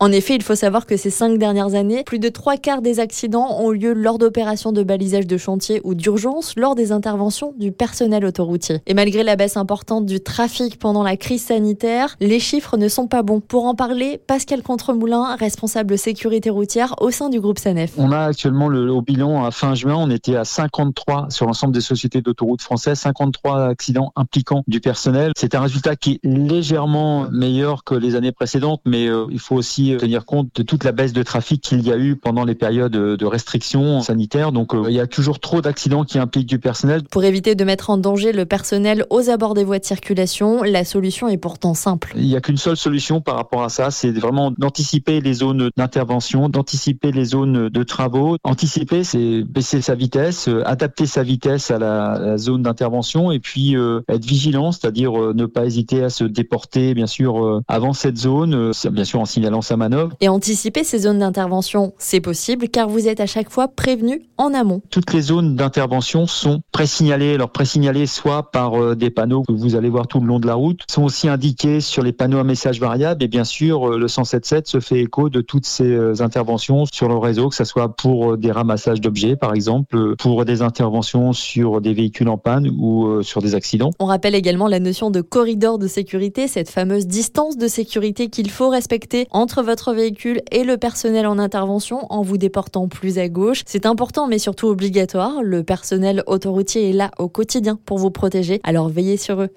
En effet, il faut savoir que ces cinq dernières années, plus de trois quarts des accidents ont lieu lors d'opérations de balisage de chantier ou d'urgence lors des interventions du personnel autoroutier. Et malgré la baisse importante du trafic pendant la crise sanitaire, les chiffres ne sont pas bons. Pour en parler, Pascal Contremoulin, responsable sécurité routière au sein du groupe SANEF. On a actuellement le, au bilan à fin juin, on était à 53 sur l'ensemble des sociétés d'autoroutes françaises, 53 accidents impliquant du personnel. C'est un résultat qui est légèrement meilleur que les années précédentes, mais euh, il faut aussi tenir compte de toute la baisse de trafic qu'il y a eu pendant les périodes de restrictions sanitaires. Donc euh, il y a toujours trop d'accidents qui impliquent du personnel. Pour éviter de mettre en danger le personnel aux abords des voies de circulation, la solution est pourtant simple. Il n'y a qu'une seule solution par rapport à ça, c'est vraiment d'anticiper les zones d'intervention, d'anticiper les zones de travaux. Anticiper, c'est baisser sa vitesse, euh, adapter sa vitesse à la, zone d'intervention et puis euh, être vigilant, c'est-à-dire ne pas hésiter à se déporter, bien sûr, avant cette zone, bien sûr en signalant sa Et anticiper ces zones d'intervention, c'est possible car vous êtes à chaque fois prévenu en amont. Toutes les zones d'intervention sont présignalées. Alors présignalées soit par euh, des panneaux que vous allez voir tout le long de la route, sont aussi indiquées sur les panneaux à message variable. Et bien sûr, euh, le 177 se fait écho de toutes ces euh, interventions sur le réseau, que ce soit pour des ramassages d'objets, par exemple, pour des interventions sur des véhicules en panne ou sur des accidents. On rappelle également la notion de corridor de sécurité, cette fameuse distance de sécurité qu'il faut respecter entre votre véhicule et le personnel en intervention en vous déportant plus à gauche. C'est important, mais surtout obligatoire. Le personnel autoroutier est là au quotidien pour vous protéger, alors veillez sur eux.